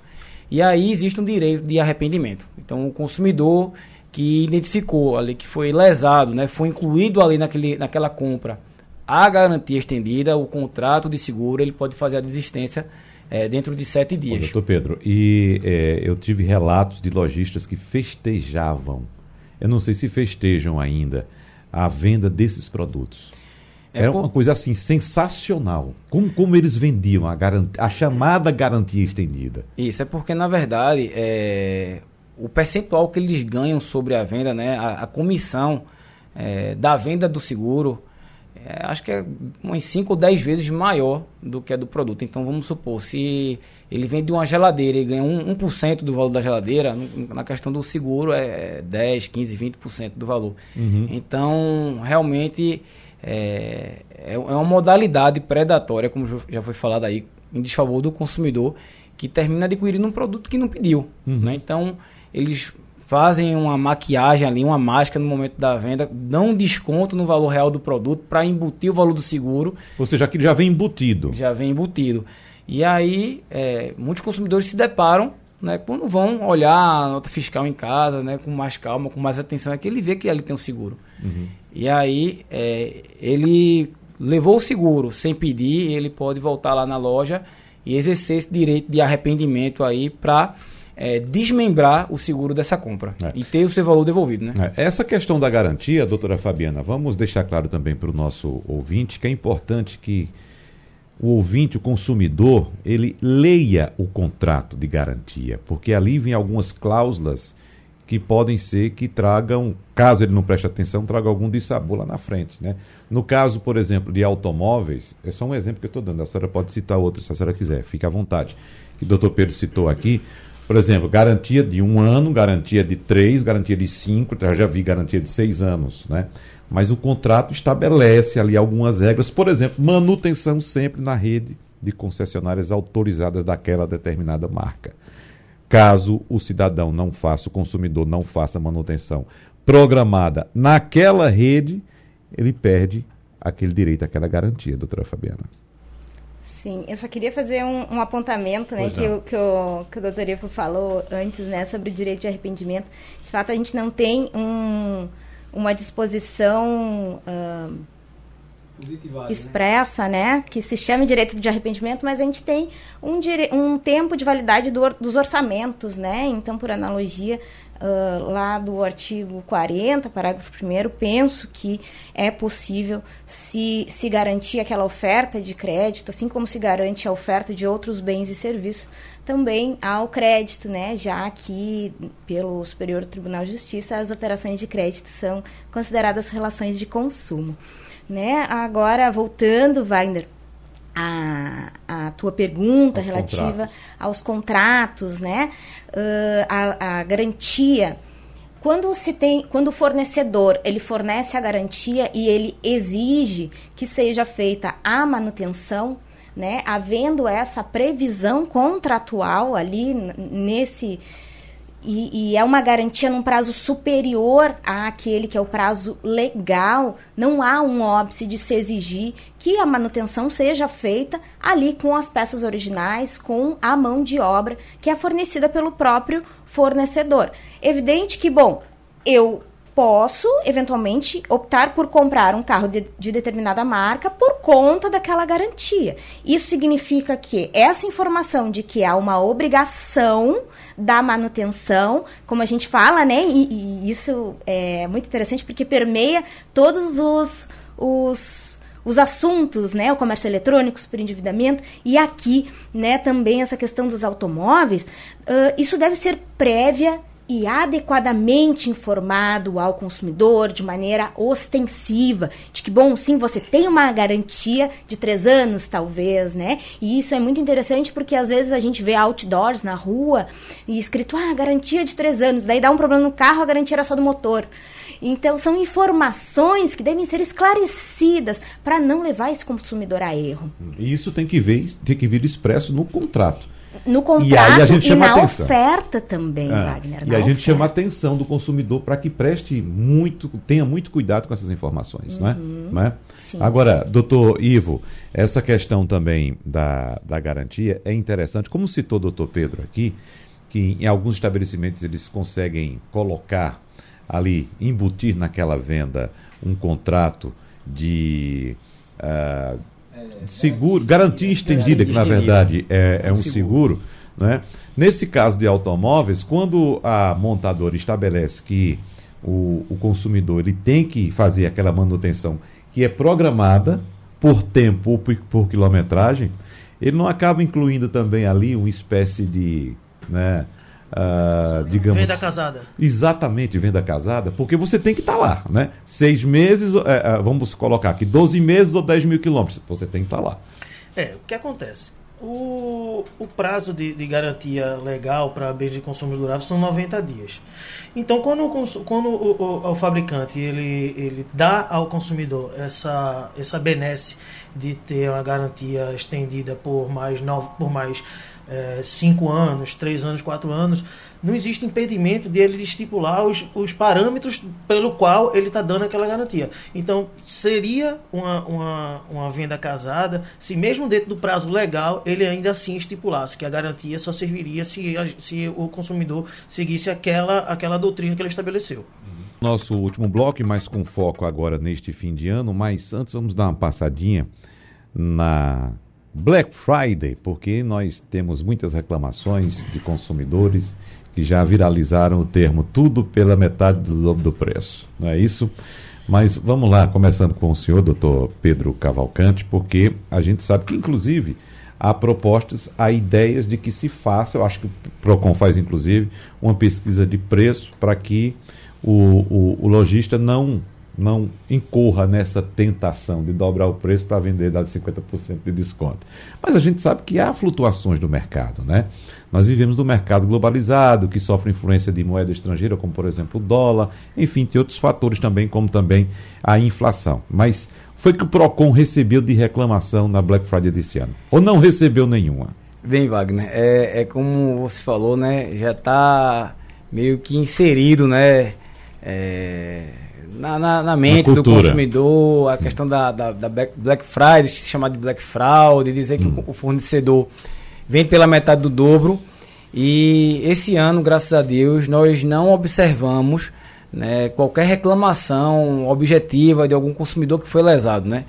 e aí existe um direito de arrependimento. Então o consumidor que identificou ali que foi lesado, né, foi incluído ali naquele, naquela compra a garantia estendida, o contrato de seguro, ele pode fazer a desistência é, dentro de sete dias. Ô, doutor Pedro, e é, eu tive relatos de lojistas que festejavam, eu não sei se festejam ainda, a venda desses produtos. É Era por... uma coisa assim sensacional. Como, como eles vendiam a, a chamada garantia estendida. Isso é porque, na verdade, é, o percentual que eles ganham sobre a venda, né, a, a comissão é, da venda do seguro, é, acho que é umas 5 ou 10 vezes maior do que a do produto. Então vamos supor, se ele vende uma geladeira e ganha 1%, 1 do valor da geladeira, na questão do seguro é 10, 15, 20% do valor. Uhum. Então, realmente é, é, é uma modalidade predatória, como já foi falado aí, em desfavor do consumidor, que termina adquirindo um produto que não pediu. Uhum. Né? Então, eles fazem uma maquiagem ali, uma máscara no momento da venda, dão um desconto no valor real do produto para embutir o valor do seguro. Ou seja, aquilo já vem embutido. Já vem embutido. E aí, é, muitos consumidores se deparam né, quando vão olhar a nota fiscal em casa, né, com mais calma, com mais atenção, é que ele vê que ali tem um seguro. Uhum. E aí, é, ele levou o seguro sem pedir, ele pode voltar lá na loja e exercer esse direito de arrependimento aí para é, desmembrar o seguro dessa compra é. e ter o seu valor devolvido. Né? É. Essa questão da garantia, doutora Fabiana, vamos deixar claro também para o nosso ouvinte que é importante que o ouvinte, o consumidor, ele leia o contrato de garantia, porque ali vem algumas cláusulas que podem ser que tragam, caso ele não preste atenção, traga algum dissabor lá na frente. Né? No caso, por exemplo, de automóveis, é só um exemplo que eu estou dando, a senhora pode citar outro se a senhora quiser, fique à vontade. Que o doutor Pedro citou aqui, por exemplo, garantia de um ano, garantia de três, garantia de cinco, já, vi garantia de seis anos, né? Mas o contrato estabelece ali algumas regras, por exemplo, manutenção sempre na rede de concessionárias autorizadas daquela determinada marca. Caso o cidadão não faça, o consumidor não faça manutenção programada naquela rede, ele perde aquele direito, aquela garantia, doutora Fabiana. Sim, eu só queria fazer um, um apontamento, né, que, o, que, o, que o doutor Ivo falou antes, né, sobre o direito de arrependimento. De fato, a gente não tem um, uma disposição uh, expressa, né? né? que se chame direito de arrependimento, mas a gente tem um, um tempo de validade do, dos orçamentos, né? Então, por analogia, uh, lá do artigo 40, parágrafo 1 penso que é possível se, se garantir aquela oferta de crédito, assim como se garante a oferta de outros bens e serviços, também ao crédito, né? Já que pelo Superior Tribunal de Justiça as operações de crédito são consideradas relações de consumo, né? Agora voltando, Wagner, a, a tua pergunta aos relativa contratos. aos contratos, né? Uh, a, a, garantia. Quando se tem, quando o fornecedor ele fornece a garantia e ele exige que seja feita a manutenção, né? Havendo essa previsão contratual ali nesse e, e, é uma garantia num prazo superior àquele que é o prazo legal, não há um óbice de se exigir que a manutenção seja feita ali com as peças originais, com a mão de obra que é fornecida pelo próprio fornecedor. Evidente que, bom, eu posso, eventualmente, optar por comprar um carro de, de, determinada marca por conta daquela garantia. Isso significa que essa informação de que há uma obrigação da manutenção, como a gente fala, né? E, e isso é muito interessante porque permeia todos os, os os assuntos, né, o comércio eletrônico, por endividamento, e aqui, né, também essa questão dos automóveis, uh, isso deve ser prévia e adequadamente informado ao consumidor de maneira ostensiva, de que, bom, sim, você tem uma garantia de três anos, talvez, né? E isso é muito interessante porque às vezes a gente vê outdoors na rua e escrito, ah, garantia de três anos, daí dá um problema no carro, a garantia era só do motor. Então, são informações que devem ser esclarecidas para não levar esse consumidor a erro. E isso tem que, ver, tem que vir expresso no contrato. No contrato e, a gente chama e na atenção. oferta também, é. Wagner. E a gente chama a atenção do consumidor para que preste muito, tenha muito cuidado com essas informações. Uhum. É? Sim. Agora, doutor Ivo, essa questão também da, da garantia é interessante. Como citou o doutor Pedro aqui, que em alguns estabelecimentos eles conseguem colocar ali, embutir naquela venda um contrato de, uh, seguro, garantia estendida, que na verdade é, é um seguro, né? Nesse caso de automóveis, quando a montadora estabelece que o, o consumidor ele tem que fazer aquela manutenção que é programada por tempo ou por, por quilometragem, ele não acaba incluindo também ali uma espécie de, né, Uh, digamos, venda casada. Exatamente, venda casada, porque você tem que estar tá lá, né? Seis meses, é, é, vamos colocar aqui, 12 meses ou 10 mil quilômetros, você tem que estar tá lá. É, o que acontece? O, o prazo de, de garantia legal para bens de consumo durável são 90 dias. Então, quando, o, quando o, o, o, fabricante ele, ele dá ao consumidor essa, essa benesse de ter uma garantia estendida por mais, nove, por mais é, cinco anos, três anos, quatro anos, não existe impedimento de estipular os, os parâmetros pelo qual ele está dando aquela garantia. Então, seria uma, uma, uma venda casada se, mesmo dentro do prazo legal, ele ainda assim estipulasse que a garantia só serviria se, se o consumidor seguisse aquela, aquela doutrina que ele estabeleceu. Nosso último bloco, mas com foco agora neste fim de ano, mas antes vamos dar uma passadinha na Black Friday, porque nós temos muitas reclamações de consumidores que já viralizaram o termo tudo pela metade do, do preço, não é isso? Mas vamos lá, começando com o senhor, doutor Pedro Cavalcante, porque a gente sabe que, inclusive, há propostas, há ideias de que se faça, eu acho que o PROCON faz, inclusive, uma pesquisa de preço para que o, o, o lojista não não incorra nessa tentação de dobrar o preço para vender dar 50% de desconto. Mas a gente sabe que há flutuações do mercado, né? Nós vivemos no mercado globalizado, que sofre influência de moeda estrangeira, como por exemplo o dólar, enfim, tem outros fatores também, como também a inflação. Mas foi que o PROCON recebeu de reclamação na Black Friday desse ano? Ou não recebeu nenhuma? Bem, Wagner, é, é como você falou, né? Já está meio que inserido, né? É, na, na, na mente do consumidor, a questão da, da, da, Black Friday, se chamar de Black Fraud, dizer que hum. o fornecedor vem pela metade do dobro. E esse ano, graças a Deus, nós não observamos né, qualquer reclamação objetiva de algum consumidor que foi lesado. Né?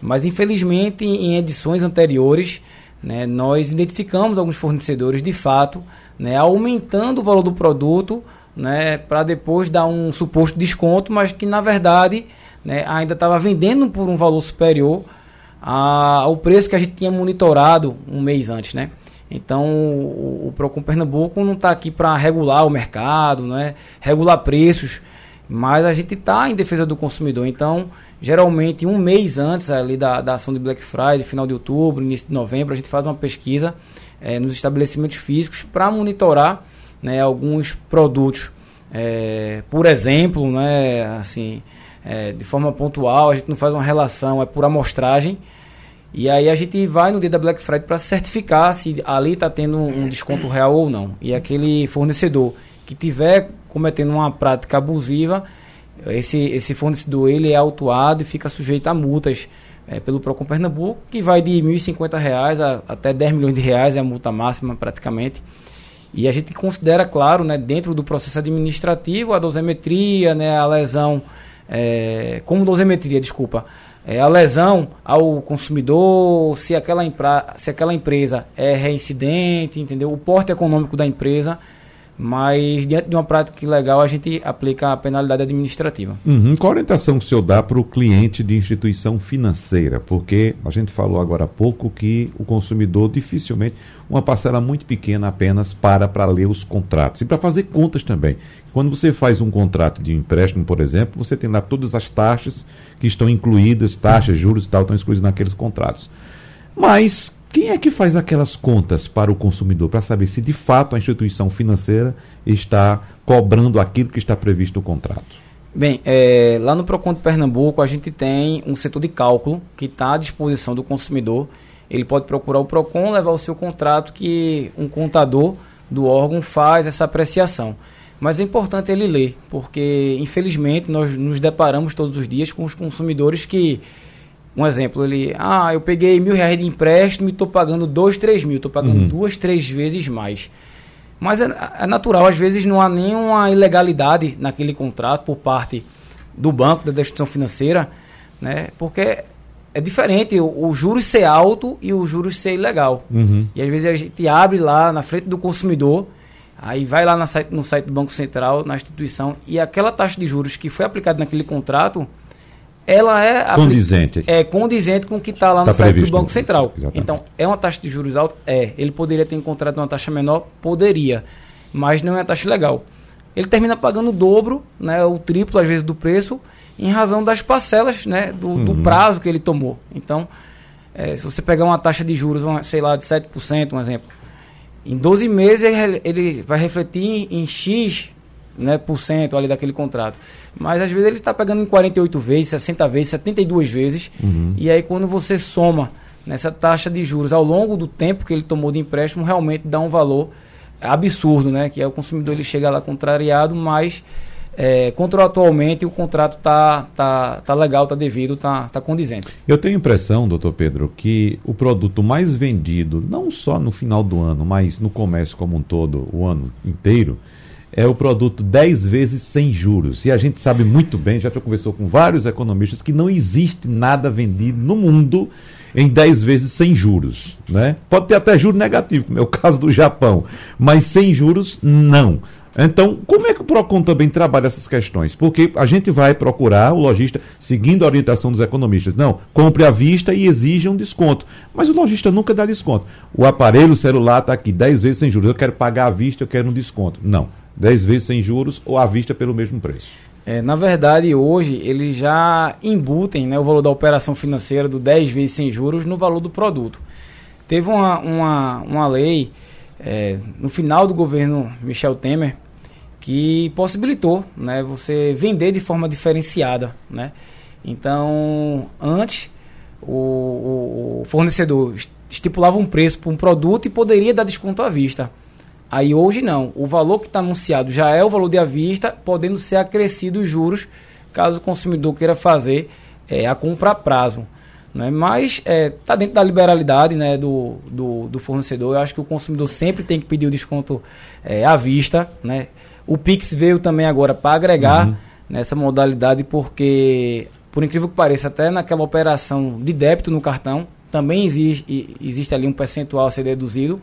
Mas, infelizmente, em edições anteriores, né, nós identificamos alguns fornecedores de fato né, aumentando o valor do produto né, para depois dar um suposto desconto, mas que na verdade né, ainda estava vendendo por um valor superior ao preço que a gente tinha monitorado um mês antes, né? Então o, o Procon Pernambuco não está aqui para regular o mercado, né, regular preços, mas a gente está em defesa do consumidor. Então, geralmente um mês antes ali da, da ação de Black Friday, final de outubro, início de novembro, a gente faz uma pesquisa é, nos estabelecimentos físicos para monitorar né, alguns produtos. É, por exemplo, né, assim, é, de forma pontual, a gente não faz uma relação, é por amostragem. E aí a gente vai no dia da Black Friday para certificar se ali está tendo um desconto real ou não. E aquele fornecedor que tiver cometendo uma prática abusiva, esse, esse fornecedor ele é autuado e fica sujeito a multas é, pelo Procon Pernambuco, que vai de R$ 1.050 a, até 10 milhões de reais, é a multa máxima praticamente. E a gente considera, claro, né, dentro do processo administrativo, a dosimetria, né, a lesão, é, como dosimetria, desculpa, é, a lesão ao consumidor, se aquela, se aquela empresa é reincidente, entendeu? O porte econômico da empresa, mas diante de uma prática ilegal a gente aplica a penalidade administrativa. Uhum. Qual a orientação que o senhor dá para o cliente de instituição financeira? Porque a gente falou agora há pouco que o consumidor dificilmente, uma parcela muito pequena apenas para para ler os contratos e para fazer contas também. Quando você faz um contrato de empréstimo, por exemplo, você tem lá todas as taxas que estão incluídas, taxas, juros e tal, estão incluídas naqueles contratos. Mas quem é que faz aquelas contas para o consumidor para saber se de fato a instituição financeira está cobrando aquilo que está previsto no contrato? Bem, é, lá no Procon de Pernambuco a gente tem um setor de cálculo que está à disposição do consumidor. Ele pode procurar o Procon, levar o seu contrato que um contador do órgão faz essa apreciação. Mas é importante ele ler, porque infelizmente nós nos deparamos todos os dias com os consumidores que um exemplo, ele, ah, eu peguei mil reais de empréstimo e estou pagando dois, três mil, estou pagando uhum. duas, três vezes mais. Mas é, é, natural, às vezes não há nenhuma ilegalidade naquele contrato por parte do banco, da instituição financeira, né? Porque é diferente o, o juros ser alto e o juros ser ilegal. Uhum. E às vezes a gente abre lá na frente do consumidor, aí vai lá na site, no site do Banco Central, na instituição, e aquela taxa de juros que foi aplicada naquele contrato ela é condizente, é condizente com o que está lá no tá site do Banco Central. Então, é uma taxa de juros alta? É. Ele poderia ter encontrado uma taxa menor? Poderia. Mas não é uma taxa legal. Ele termina pagando o dobro, né, o triplo, às vezes, do preço, em razão das parcelas né, do, uhum. do prazo que ele tomou. Então, é, se você pegar uma taxa de juros, sei lá, de 7%, um exemplo, em 12 meses ele, ele vai refletir em, em X né, por cento ali daquele contrato. Mas às vezes ele está pegando em 48 vezes, 60 vezes, 72 vezes. Uhum. E aí quando você soma nessa taxa de juros ao longo do tempo que ele tomou de empréstimo, realmente dá um valor absurdo, né? Que é o consumidor ele chega lá contrariado, mas é, contratualmente o contrato tá, tá, tá legal, tá devido, tá, tá condizente. Eu tenho a impressão, doutor Pedro, que o produto mais vendido, não só no final do ano, mas no comércio como um todo, o ano inteiro, é o produto 10 vezes sem juros. E a gente sabe muito bem, já conversou com vários economistas, que não existe nada vendido no mundo em 10 vezes sem juros. Né? Pode ter até juro negativo, como é o caso do Japão, mas sem juros, não. Então, como é que o PROCON também trabalha essas questões? Porque a gente vai procurar o lojista, seguindo a orientação dos economistas, não, compre à vista e exija um desconto. Mas o lojista nunca dá desconto. O aparelho celular está aqui 10 vezes sem juros, eu quero pagar à vista, eu quero um desconto. Não. 10 vezes sem juros ou à vista pelo mesmo preço? É, na verdade, hoje eles já embutem né, o valor da operação financeira do 10 vezes sem juros no valor do produto. Teve uma, uma, uma lei é, no final do governo Michel Temer que possibilitou né, você vender de forma diferenciada. Né? Então, antes, o, o, fornecedor estipulava um preço para um produto e poderia dar desconto à vista. Aí hoje não. O valor que está anunciado já é o valor de à vista, podendo ser acrescido os juros, caso o consumidor queira fazer é, a compra a prazo. Né? Mas está é, tá dentro da liberalidade né, do, do, do, fornecedor. Eu acho que o consumidor sempre tem que pedir o desconto é, à vista. Né? O Pix veio também agora para agregar uhum. nessa modalidade, porque, por incrível que pareça, até naquela operação de débito no cartão, também existe, existe ali um percentual a ser deduzido.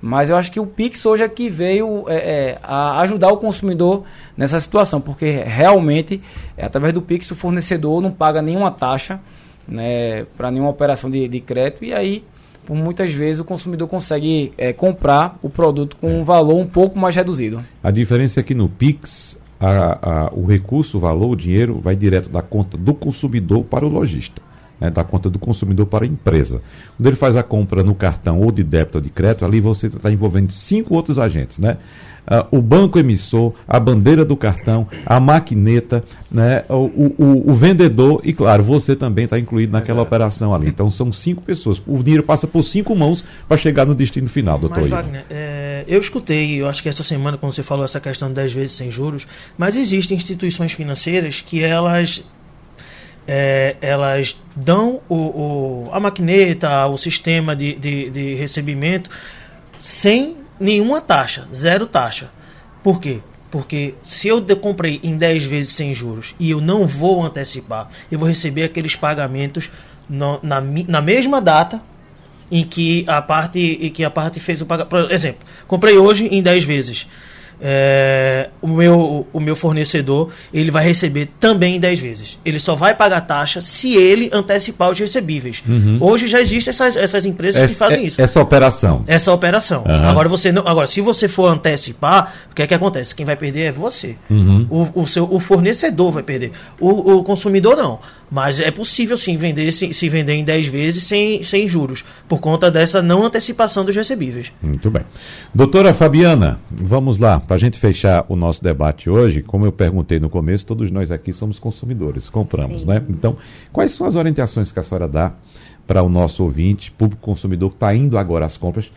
Mas eu acho que o Pix hoje é que veio é, é, a ajudar o consumidor nessa situação, porque realmente, é, através do Pix, o fornecedor não paga nenhuma taxa né, para nenhuma operação de, de, crédito, e aí, por muitas vezes, o consumidor consegue é, comprar o produto com um valor um pouco mais reduzido. A diferença é que no Pix, a, a, o recurso, o valor, o dinheiro, vai direto da conta do consumidor para o lojista né, da conta do consumidor para a empresa. Quando ele faz a compra no cartão ou de débito ou de crédito, ali você está envolvendo cinco outros agentes, né? Uh, o banco emissor, a bandeira do cartão, a maquineta, né, o, o, o vendedor e, claro, você também está incluído naquela Exato. operação ali. Então são cinco pessoas. O dinheiro passa por cinco mãos para chegar no destino final, doutor mas, Wagner, é, eu escutei, eu acho que essa semana, quando você falou essa questão de 10 vezes sem juros, mas existem instituições financeiras que elas é, elas dão o, o, a maquineta, o sistema de, de, de recebimento sem nenhuma taxa, zero taxa. Por quê? Porque se eu comprei em 10 vezes sem juros e eu não vou antecipar, eu vou receber aqueles pagamentos no, na, na mesma data em que a parte em que a parte fez o pagamento. Por exemplo, comprei hoje em 10 vezes. É, o, meu, o meu fornecedor ele vai receber também em 10 vezes. Ele só vai pagar taxa se ele antecipar os recebíveis. Uhum. Hoje já existem essas, essas empresas Essa, que fazem é, isso. Essa operação. Essa operação. Uhum. Agora, você não, agora, se você for antecipar, o que é que acontece? Quem vai perder é você. Uhum. O, o, seu, o fornecedor vai perder. O, o consumidor não. Mas é possível sim vender se, se vender em 10 vezes sem, sem juros, por conta dessa não antecipação dos recebíveis. Muito bem. Doutora Fabiana, vamos lá, para a gente fechar o nosso debate hoje, como eu perguntei no começo, todos nós aqui somos consumidores, compramos, Sim. né? Então, quais são as orientações que a senhora dá para o nosso ouvinte, público consumidor que está indo agora às compras?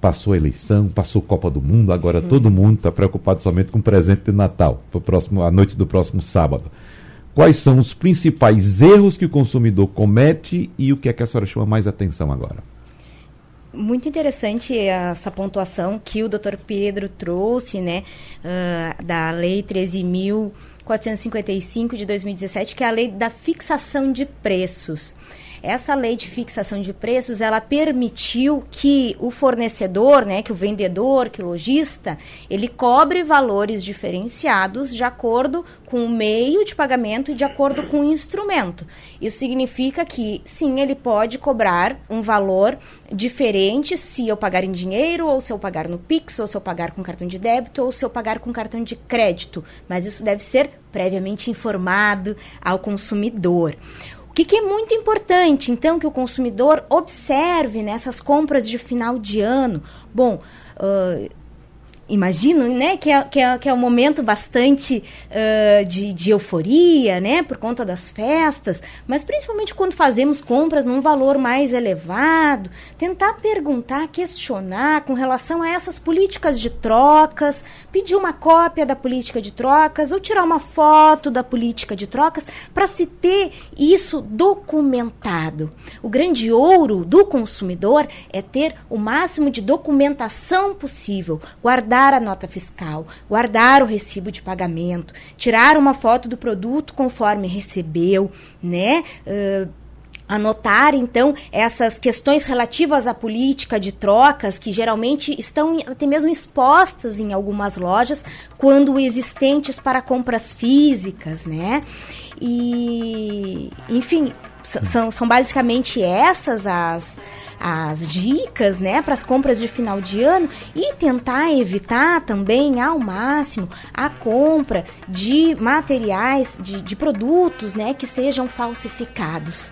Passou a eleição, passou Copa do Mundo, agora todo mundo está preocupado somente com o presente de Natal, pro próximo, a noite do próximo sábado. Quais são os principais erros que o consumidor comete e o que é que a senhora chama mais atenção agora? Muito interessante essa pontuação que o Dr. Pedro trouxe, né, uh, da Lei 13.455 de 2017, que é a lei da fixação de preços. Essa lei de fixação de preços, ela permitiu que o fornecedor, né, que o vendedor, que o lojista, ele cobre valores diferenciados de acordo com o meio de pagamento e de acordo com o instrumento. Isso significa que, sim, ele pode cobrar um valor diferente se eu pagar em dinheiro, ou se eu pagar no Pix, ou se eu pagar com cartão de débito, ou se eu pagar com cartão de crédito. Mas isso deve ser previamente informado ao consumidor. Que, que, é muito importante, então, que o consumidor observe nessas compras de final de ano? Bom, uh, imagino, né, que é, que é, que é um momento bastante uh, de, de euforia, né, por conta das festas, mas principalmente quando fazemos compras num valor mais elevado, tentar perguntar, questionar com relação a essas políticas de trocas, pedir uma cópia da política de trocas ou tirar uma foto da política de trocas para se ter isso documentado. O grande ouro do consumidor é ter o máximo de documentação possível, guardar guardar a nota fiscal, guardar o recibo de pagamento, tirar uma foto do produto conforme recebeu, né? Uh, anotar então essas questões relativas à política de trocas que geralmente estão até mesmo expostas em algumas lojas quando existentes para compras físicas, né? E enfim, são, são basicamente essas as as dicas, né, para as compras de final de ano e tentar evitar também ao máximo a compra de materiais, de, de produtos, né, que sejam falsificados.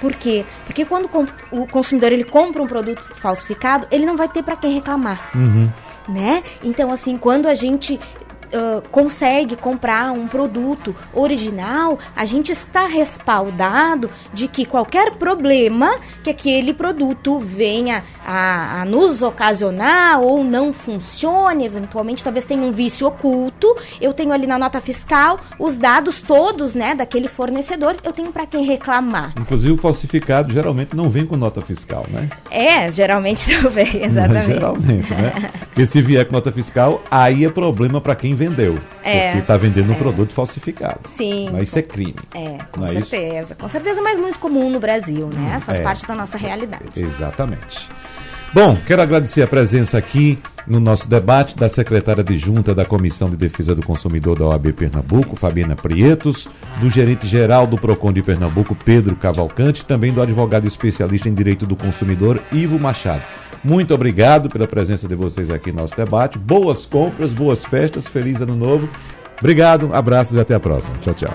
Por quê? Porque quando o consumidor ele compra um produto falsificado, ele não vai ter para quem reclamar. Uhum. Né? Então, assim, quando a gente Uh, consegue comprar um produto original, a gente está respaldado de que qualquer problema que aquele produto venha a, a, nos ocasionar ou não funcione, eventualmente talvez tenha um vício oculto, eu tenho ali na nota fiscal os dados todos, né, daquele fornecedor, eu tenho para quem reclamar. Inclusive o falsificado geralmente não vem com nota fiscal, né? É, geralmente não vem, exatamente. geralmente, né? Porque se vier com nota fiscal, aí é problema para quem vendeu. É, porque está vendendo um é. produto falsificado. Sim. Mas isso é crime. É, com Não é certeza. Com certeza, mas muito comum no Brasil, né? Faz é. parte da nossa realidade. Exatamente. Bom, quero agradecer a presença aqui no nosso debate da secretária adjunta da Comissão de Defesa do Consumidor da OAB Pernambuco, Fabiana Prietos, do gerente-geral do PROCON de Pernambuco, Pedro Cavalcante, também do advogado especialista em Direito do Consumidor, Ivo Machado. Muito obrigado pela presença de vocês aqui no nosso debate. Boas compras, boas festas, feliz ano novo. Obrigado, abraços e até a próxima. Tchau, tchau.